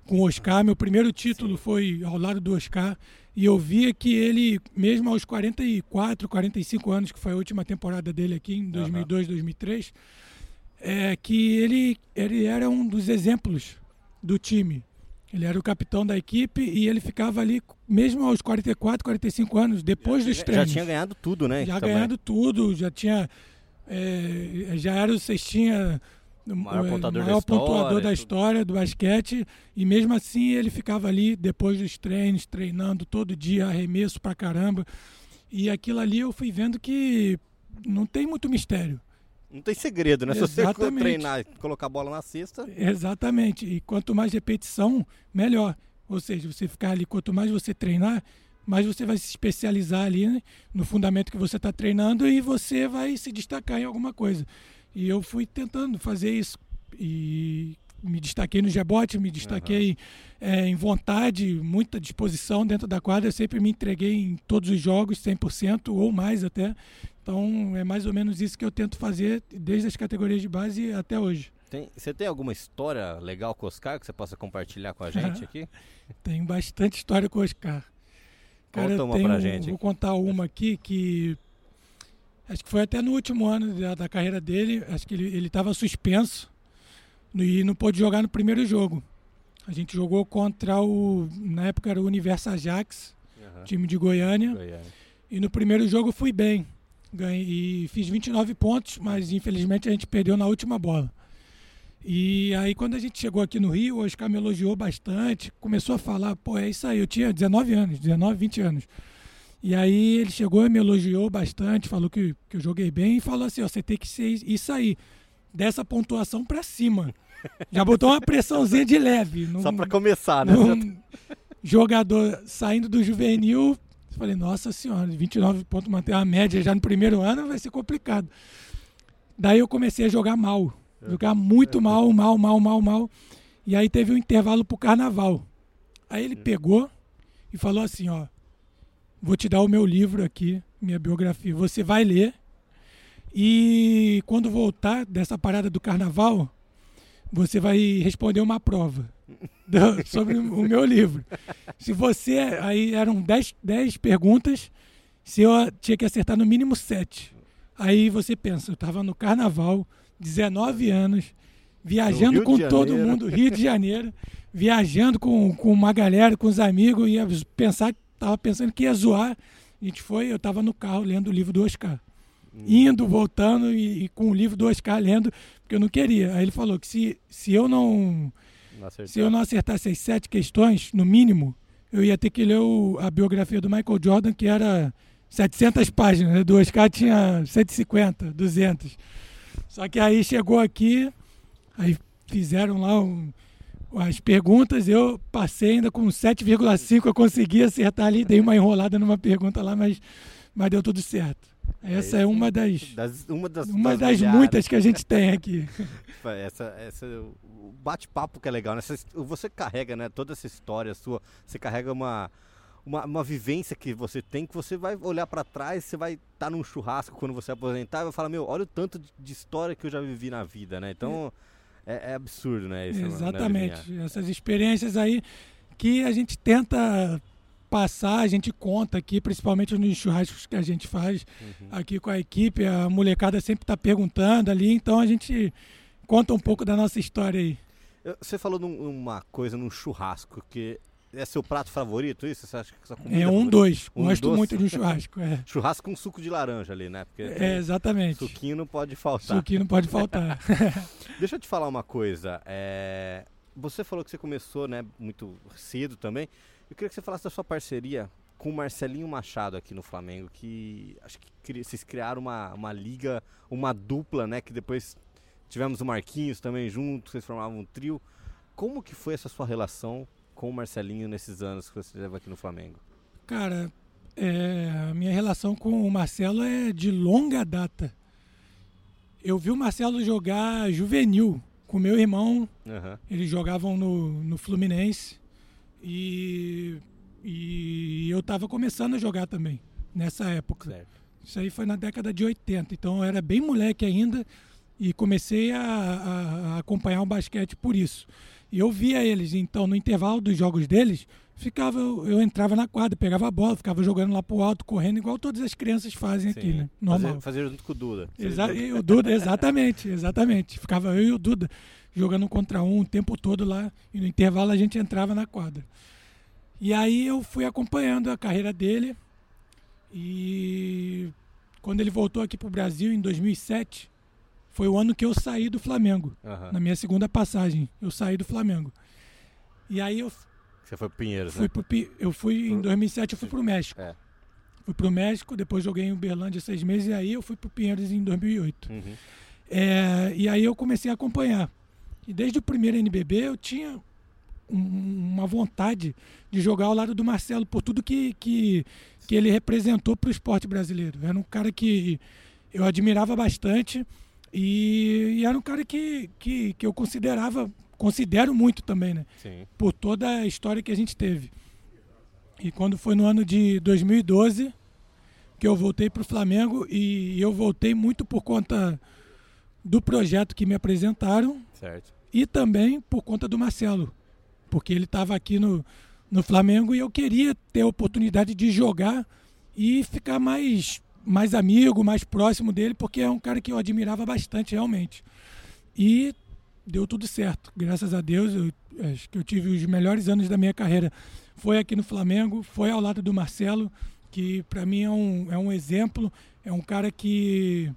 com o Oscar. Meu primeiro título Sim. foi ao lado do Oscar. E eu via que ele, mesmo aos 44, 45 anos, que foi a última temporada dele aqui, em 2002, uhum. 2003, é, que ele, ele era um dos exemplos do time. Ele era o capitão da equipe e ele ficava ali, mesmo aos 44, 45 anos, depois já, dos treinos. Já tinha ganhado tudo, né? Já ganhado tudo, já tinha. É, já era o cestinha o maior, é, pontuador, maior da pontuador da história do basquete e mesmo assim ele ficava ali depois dos treinos treinando todo dia arremesso pra caramba e aquilo ali eu fui vendo que não tem muito mistério não tem segredo, né? Exatamente. Se você treinar e colocar a bola na cesta. Exatamente. E quanto mais repetição, melhor. Ou seja, você ficar ali, quanto mais você treinar, mais você vai se especializar ali né? no fundamento que você está treinando e você vai se destacar em alguma coisa. E eu fui tentando fazer isso. E me destaquei no Jebote, me destaquei uhum. é, em vontade, muita disposição dentro da quadra. Eu sempre me entreguei em todos os jogos, 100% ou mais até. Então é mais ou menos isso que eu tento fazer desde as categorias de base até hoje. Tem, você tem alguma história legal com o Oscar que você possa compartilhar com a gente aqui? Tenho bastante história com o Oscar. Cara, Conta uma tenho, pra gente. Vou contar uma aqui que Acho que foi até no último ano da, da carreira dele. Acho que ele estava suspenso e não pôde jogar no primeiro jogo. A gente jogou contra o. Na época era o Universo Ajax, uhum. time de Goiânia. Goiânia. E no primeiro jogo fui bem. Ganhei, e fiz 29 pontos, mas infelizmente a gente perdeu na última bola. E aí quando a gente chegou aqui no Rio, o Oscar me elogiou bastante, começou a falar, pô, é isso aí, eu tinha 19 anos, 19, 20 anos. E aí ele chegou e me elogiou bastante, falou que, que eu joguei bem e falou assim, ó, você tem que ser isso aí, dessa pontuação para cima. Já botou uma pressãozinha de leve. Num, Só para começar, né? jogador saindo do juvenil, falei, nossa senhora, 29 pontos, manter a média já no primeiro ano vai ser complicado. Daí eu comecei a jogar mal, jogar muito mal, mal, mal, mal, mal. E aí teve um intervalo pro carnaval. Aí ele pegou e falou assim, ó, Vou te dar o meu livro aqui, minha biografia. Você vai ler. E quando voltar dessa parada do carnaval, você vai responder uma prova do, sobre o meu livro. Se você. Aí eram 10 perguntas, se eu tinha que acertar no mínimo 7. Aí você pensa, eu estava no carnaval, 19 anos, viajando com todo mundo, Rio de Janeiro, viajando com, com uma galera, com os amigos, ia pensar tava pensando que ia zoar. A gente foi, eu tava no carro lendo o livro do Oscar. Indo, voltando e, e, com o livro do Oscar lendo, porque eu não queria. Aí ele falou que se, se eu não. não se eu não acertasse as sete questões, no mínimo, eu ia ter que ler o, a biografia do Michael Jordan, que era 700 páginas. Né? Do Oscar tinha 150, 200. Só que aí chegou aqui, aí fizeram lá um as perguntas, eu passei ainda com 7,5, eu consegui acertar ali, dei uma enrolada numa pergunta lá, mas, mas deu tudo certo. Essa é, é uma das, das uma das, uma das, das muitas que a gente tem aqui. Essa, essa, o bate-papo que é legal, né? Você carrega, né? Toda essa história sua, você carrega uma, uma, uma vivência que você tem, que você vai olhar para trás, você vai estar tá num churrasco quando você aposentar e vai falar, meu, olha o tanto de história que eu já vivi na vida, né? Então... É é, é absurdo, né? Isso, Exatamente. Né, Essas experiências aí que a gente tenta passar, a gente conta aqui, principalmente nos churrascos que a gente faz uhum. aqui com a equipe, a molecada sempre está perguntando ali, então a gente conta um pouco da nossa história aí. Você falou numa coisa num churrasco que é seu prato favorito isso? Você acha que é um, dois. Um Gosto doce? muito de um churrasco. É. churrasco com suco de laranja ali, né? Porque é, exatamente. Suquinho não pode faltar. Suquinho não pode faltar. Deixa eu te falar uma coisa. É... Você falou que você começou né, muito cedo também. Eu queria que você falasse da sua parceria com o Marcelinho Machado aqui no Flamengo, que acho que vocês criaram uma, uma liga, uma dupla, né? Que depois tivemos o Marquinhos também junto, vocês formavam um trio. como que foi essa sua relação com o Marcelinho nesses anos que você leva aqui no Flamengo? Cara, é, a minha relação com o Marcelo é de longa data. Eu vi o Marcelo jogar juvenil com meu irmão. Uhum. Eles jogavam no, no Fluminense. E, e eu estava começando a jogar também, nessa época. Certo. Isso aí foi na década de 80. Então eu era bem moleque ainda e comecei a, a, a acompanhar o basquete por isso. E eu via eles, então no intervalo dos jogos deles, ficava eu, eu, entrava na quadra, pegava a bola, ficava jogando lá pro alto, correndo, igual todas as crianças fazem Sim. aqui, né? Normal. Fazer, junto com o Duda. Exa o Duda, exatamente, exatamente. Ficava eu e o Duda jogando contra um o tempo todo lá, e no intervalo a gente entrava na quadra. E aí eu fui acompanhando a carreira dele, e quando ele voltou aqui pro Brasil em 2007, foi o ano que eu saí do Flamengo, uhum. na minha segunda passagem, eu saí do Flamengo. E aí eu você foi pro Pinheiros, fui né? Pro, eu fui em 2007 eu fui pro México. É. Fui pro México, depois joguei em Uberlândia seis meses e aí eu fui pro Pinheiros em 2008. Uhum. É, e aí eu comecei a acompanhar. E desde o primeiro NBB eu tinha um, uma vontade de jogar ao lado do Marcelo por tudo que, que, que ele representou para o esporte brasileiro. Era um cara que eu admirava bastante e, e era um cara que, que, que eu considerava considero muito também, né? Sim. Por toda a história que a gente teve. E quando foi no ano de 2012 que eu voltei para o Flamengo e eu voltei muito por conta do projeto que me apresentaram certo. e também por conta do Marcelo, porque ele estava aqui no, no Flamengo e eu queria ter a oportunidade de jogar e ficar mais, mais amigo, mais próximo dele, porque é um cara que eu admirava bastante realmente. E deu tudo certo. Graças a Deus, eu, acho que eu tive os melhores anos da minha carreira. Foi aqui no Flamengo, foi ao lado do Marcelo, que para mim é um, é um exemplo, é um cara que,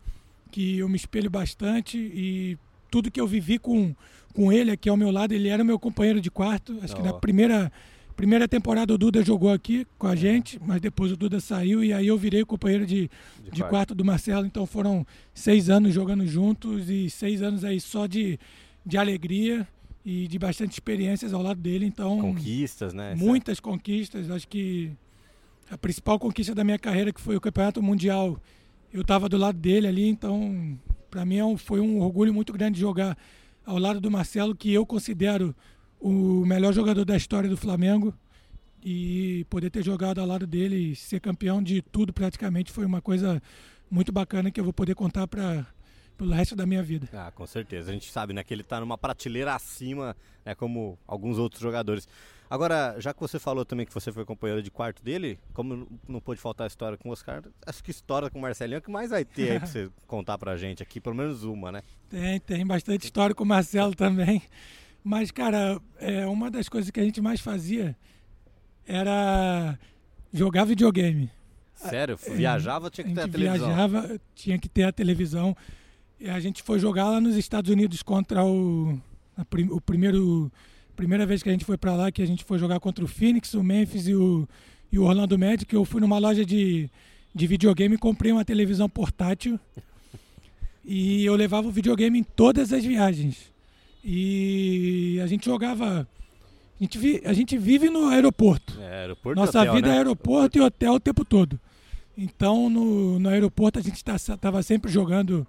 que eu me espelho bastante e tudo que eu vivi com, com ele aqui ao meu lado, ele era meu companheiro de quarto. Acho oh. que na primeira, primeira temporada o Duda jogou aqui com a gente, mas depois o Duda saiu e aí eu virei companheiro de, de, de quarto. do Marcelo. Então foram seis anos jogando juntos e seis anos aí só de de alegria e de bastante experiências ao lado dele. Então, conquistas, né? Muitas conquistas. Acho que a principal conquista da minha carreira, que foi o Campeonato Mundial, eu estava do lado dele ali. Então, para mim é foi um orgulho muito grande jogar ao lado do Marcelo, que eu considero o melhor jogador da história do Flamengo. E poder ter jogado ao lado dele e ser campeão de tudo praticamente foi uma coisa muito bacana que eu vou poder contar para pelo resto da minha vida. Ah, com certeza. A gente sabe, né, que ele está numa prateleira acima, né, como alguns outros jogadores. Agora, já que você falou também que você foi companheiro de quarto dele, como não pôde faltar a história com o Oscar, acho que história com o Marcelinho é o que mais vai ter aí pra você contar pra gente aqui, pelo menos uma, né? Tem, tem bastante história com o Marcelo também. Mas, cara, é, uma das coisas que a gente mais fazia era jogar videogame. Sério? É, viajava, tinha que ter a, a televisão? Viajava, tinha que ter a televisão. E a gente foi jogar lá nos Estados Unidos contra o, a, o primeiro primeira vez que a gente foi para lá que a gente foi jogar contra o Phoenix, o Memphis e o, e o Orlando Magic. Eu fui numa loja de, de videogame e comprei uma televisão portátil e eu levava o videogame em todas as viagens. E a gente jogava. A gente, vi, a gente vive no aeroporto. É, aeroporto Nossa hotel, vida né? é aeroporto e hotel o tempo todo. Então no, no aeroporto a gente estava tá, sempre jogando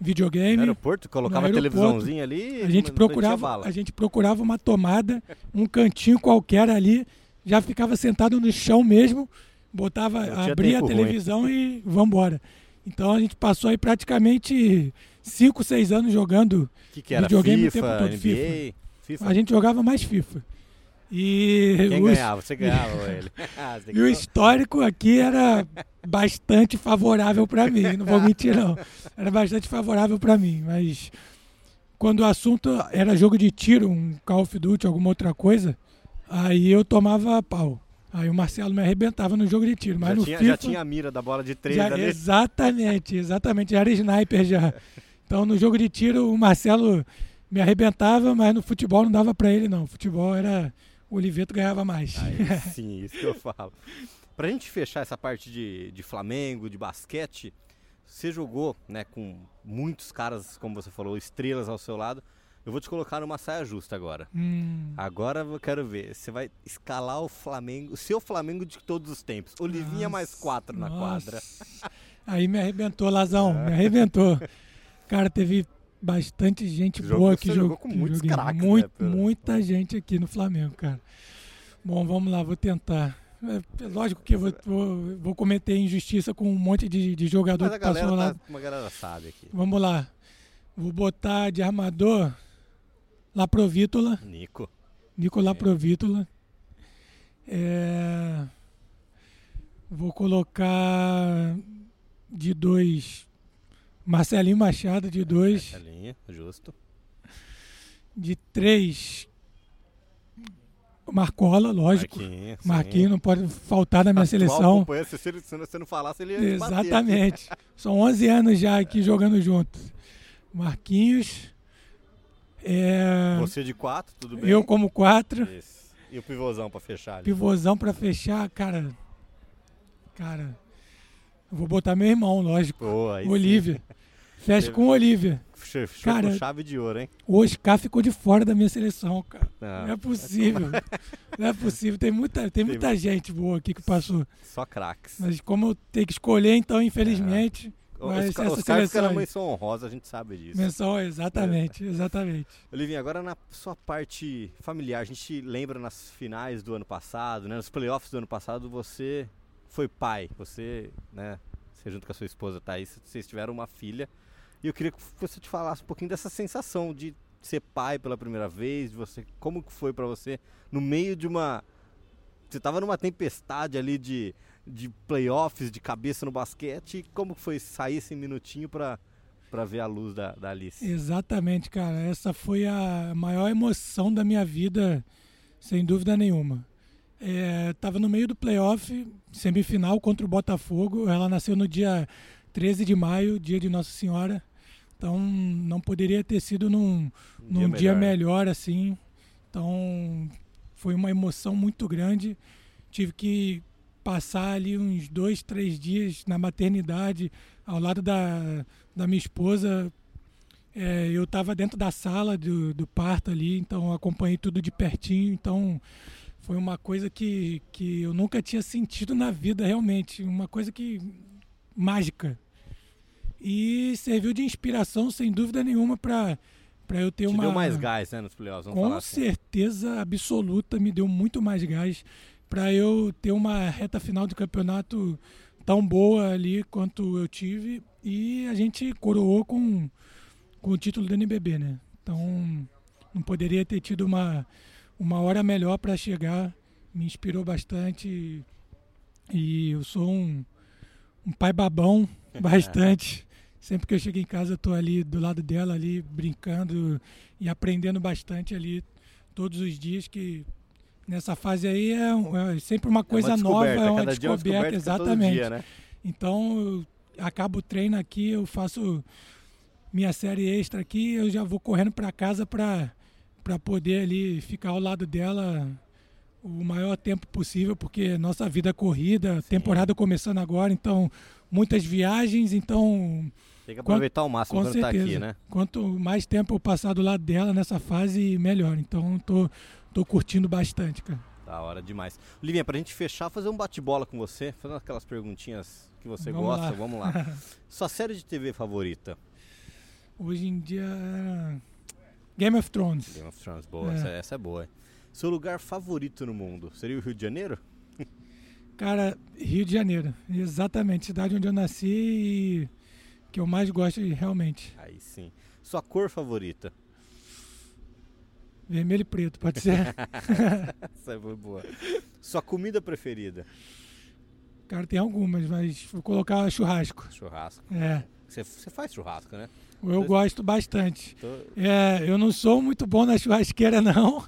videogame. No aeroporto, colocava no aeroporto, televisãozinha ali. A gente procurava, a gente procurava uma tomada, um cantinho qualquer ali, já ficava sentado no chão mesmo, botava, abria a televisão ruim. e vamos embora. Então a gente passou aí praticamente 5, 6 anos jogando que que era? videogame FIFA, o tempo todo, FIFA. FIFA. A gente jogava mais FIFA. E Quem os... ganhava? Você ganhava ele. Ah, e o histórico aqui era bastante favorável para mim, não vou mentir não. Era bastante favorável para mim, mas quando o assunto era jogo de tiro, um Call of Duty, alguma outra coisa, aí eu tomava pau. Aí o Marcelo me arrebentava no jogo de tiro, mas já no tinha, FIFA... Já tinha a mira da bola de três já, ali. Exatamente, exatamente, já era sniper já. Então no jogo de tiro o Marcelo me arrebentava, mas no futebol não dava para ele não. O futebol era o Oliveto ganhava mais. Aí, sim, isso que eu falo. Pra gente fechar essa parte de, de Flamengo, de basquete, você jogou né, com muitos caras, como você falou, estrelas ao seu lado. Eu vou te colocar numa saia justa agora. Hum. Agora eu quero ver. Você vai escalar o Flamengo, o seu Flamengo de todos os tempos. Olivinha mais quatro na quadra. Aí me arrebentou, Lazão. Me arrebentou. Cara, teve bastante gente boa que jogou jogou. com que muitos joguei. craques, Muito- né, Muita gente aqui no Flamengo, cara. Bom, vamos lá, vou tentar. É, lógico que eu vou, vou, vou cometer injustiça com um monte de, de jogador Mas a que passou galera, lá. tá, uma galera sabe aqui. Vamos lá. Vou botar de armador Laprovítola. Nico. Nico Laprovítola. É... Vou colocar de dois Marcelinho Machado de dois. Linha, justo. De três Marcola, lógico. Marquinhos. Marquinhos não pode faltar na minha seleção. Se, ele- se você não falasse, ele ia. Exatamente. São 11 anos já aqui jogando juntos. Marquinhos. É, Você de quatro, tudo bem? eu como quatro. Isso. E o pivôzão pra fechar ali. Pivôzão pra fechar, cara. Cara. Vou botar meu irmão, lógico. Boa, aí sim. Olivia. Fecha com Olivia. Fechou Cara, com chave de ouro, hein? O Oscar ficou de fora da minha seleção, cara. Não, Não é possível. Não é possível. Tem muita, tem muita gente boa aqui que passou. Só craques. Mas como eu tenho que escolher, então, infelizmente, vai Os, ser ca- essa os caras que seleção. eram aí. menção honrosa, a gente sabe disso. Menção, exatamente, exatamente. Olivinha, agora na sua parte familiar, a gente lembra nas finais do ano passado, né, nos playoffs do ano passado, você foi pai, você, né, você junto com a sua esposa Thaís, vocês tiveram uma filha, e eu queria que você te falasse um pouquinho dessa sensação de ser pai pela primeira vez, de você, como que foi pra você no meio de uma você tava numa tempestade ali de, de playoffs, de cabeça no basquete, e como que foi sair esse minutinho pra, pra ver a luz da, da Alice? Exatamente, cara. Essa foi a maior emoção da minha vida, sem dúvida nenhuma. É, tava no meio do playoff, semifinal contra o Botafogo. Ela nasceu no dia 13 de maio, dia de Nossa Senhora. Então não poderia ter sido num, num dia, melhor. assim. Então foi uma emoção muito grande. Tive que passar ali uns dois, três dias na maternidade, ao lado da, da minha esposa. É, eu estava dentro da sala do, do parto ali, então acompanhei tudo de pertinho. Então foi uma coisa que, que eu nunca tinha sentido na vida realmente, uma coisa que mágica. E serviu de inspiração, sem dúvida nenhuma, para para eu ter Te uma deu mais gás, né, nos playoffs, vamos com assim. certeza absoluta me deu muito mais gás para eu ter uma reta final do campeonato tão boa ali quanto eu tive e a gente coroou com, com o título do NBB, né? Então não poderia ter tido uma, uma hora melhor para chegar, me inspirou bastante e eu sou um, um pai babão bastante. Sempre que eu chego em casa, eu tô ali do lado dela, ali brincando e aprendendo bastante ali todos os dias. Que nessa fase aí é, é sempre uma coisa nova, é uma cada dia é uma descoberta, descoberta exatamente. dia, né? Então, eu acabo o treino aqui, eu faço minha série extra aqui, eu já vou correndo para casa para para poder ali ficar ao lado dela o maior tempo possível, porque nossa vida é corrida, temporada começando agora, então muitas viagens, então Tem que aproveitar o máximo com quando tá certeza. aqui, né? Quanto mais tempo eu passar do lado dela nessa fase, melhor. Então, tô tô curtindo bastante, cara. Da hora demais. Livinha, pra gente fechar, fazer um bate-bola com você, fazer aquelas perguntinhas que você Vamos gosta, lá. vamos lá. Sua série de TV favorita? Hoje em dia Game of Thrones. Game of Thrones, boa, É. essa, essa é boa. Seu lugar favorito no mundo? Seria o Rio de Janeiro? Cara, Rio de Janeiro, exatamente, cidade onde eu nasci e que eu mais gosto realmente. Aí sim. Sua cor favorita? Vermelho e preto, pode ser. essa foi boa. Sua comida preferida? Cara, tem algumas, mas vou colocar churrasco. Churrasco. É, Você, você faz churrasco, né? Eu gosto bastante. É, eu não sou muito bom na churrasqueira, não,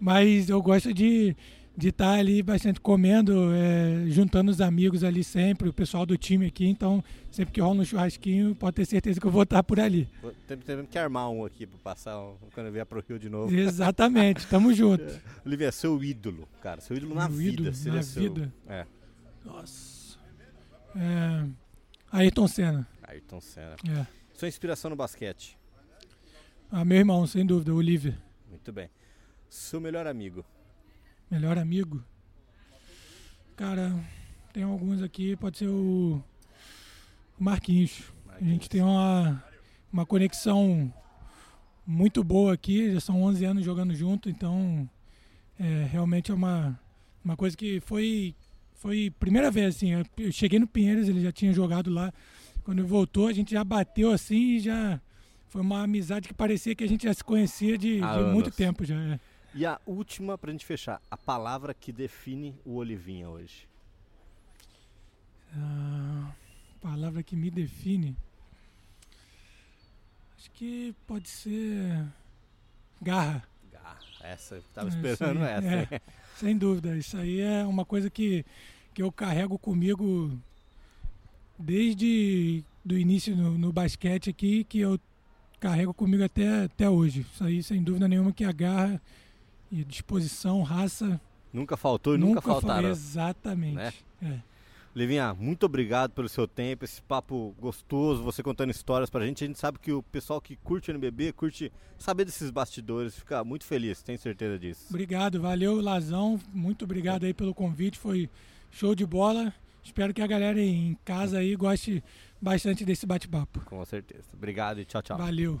mas eu gosto de de estar ali bastante comendo, é, juntando os amigos ali sempre, o pessoal do time aqui. Então, sempre que rola um churrasquinho, pode ter certeza que eu vou estar por ali. vou- tem- Temos que armar um aqui pra passar um- quando eu vier pro Rio de novo. Exatamente, tamo junto. Olivia, seu ídolo, cara. Seu ídolo na Meu vida. ídolo seria na seu... vida? É, Nossa. É, Ayrton Senna. Ayrton Senna. É. Sua inspiração no basquete? Ah, meu irmão, sem dúvida, o Olivia. Muito bem. Seu melhor amigo? Melhor amigo? Cara, tem alguns aqui, pode ser o, o Marquinhos. Marquinhos. A gente tem uma, uma conexão muito boa aqui, já são 11 anos jogando junto, então é, realmente é uma, uma coisa que foi foi primeira vez assim, eu cheguei no Pinheiros, ele já tinha jogado lá. Quando voltou, a gente já bateu assim e já foi uma amizade que parecia que a gente já se conhecia de, de muito tempo já. É. E a última pra gente fechar, a palavra que define o Olivinha hoje. A palavra que me define. Acho que pode ser garra. Garra. Essa, eu tava é, esperando aí, essa. É, sem dúvida. Isso aí é uma coisa que, que eu carrego comigo desde do início no, no basquete aqui, que eu carrego comigo até, até hoje. Isso aí, sem dúvida nenhuma, que a garra e disposição, raça. Nunca faltou e nunca, nunca faltará. Exatamente. Né? É. Livinha, muito obrigado pelo seu tempo, esse papo gostoso, você contando histórias pra gente. A gente sabe que o pessoal que curte NBB, curte saber desses bastidores, fica muito feliz, tenho certeza disso. Obrigado, valeu Lazão, muito obrigado aí pelo convite, foi show de bola. Espero que a galera em casa aí goste bastante desse bate-papo. Com certeza. Obrigado e tchau, tchau. Valeu.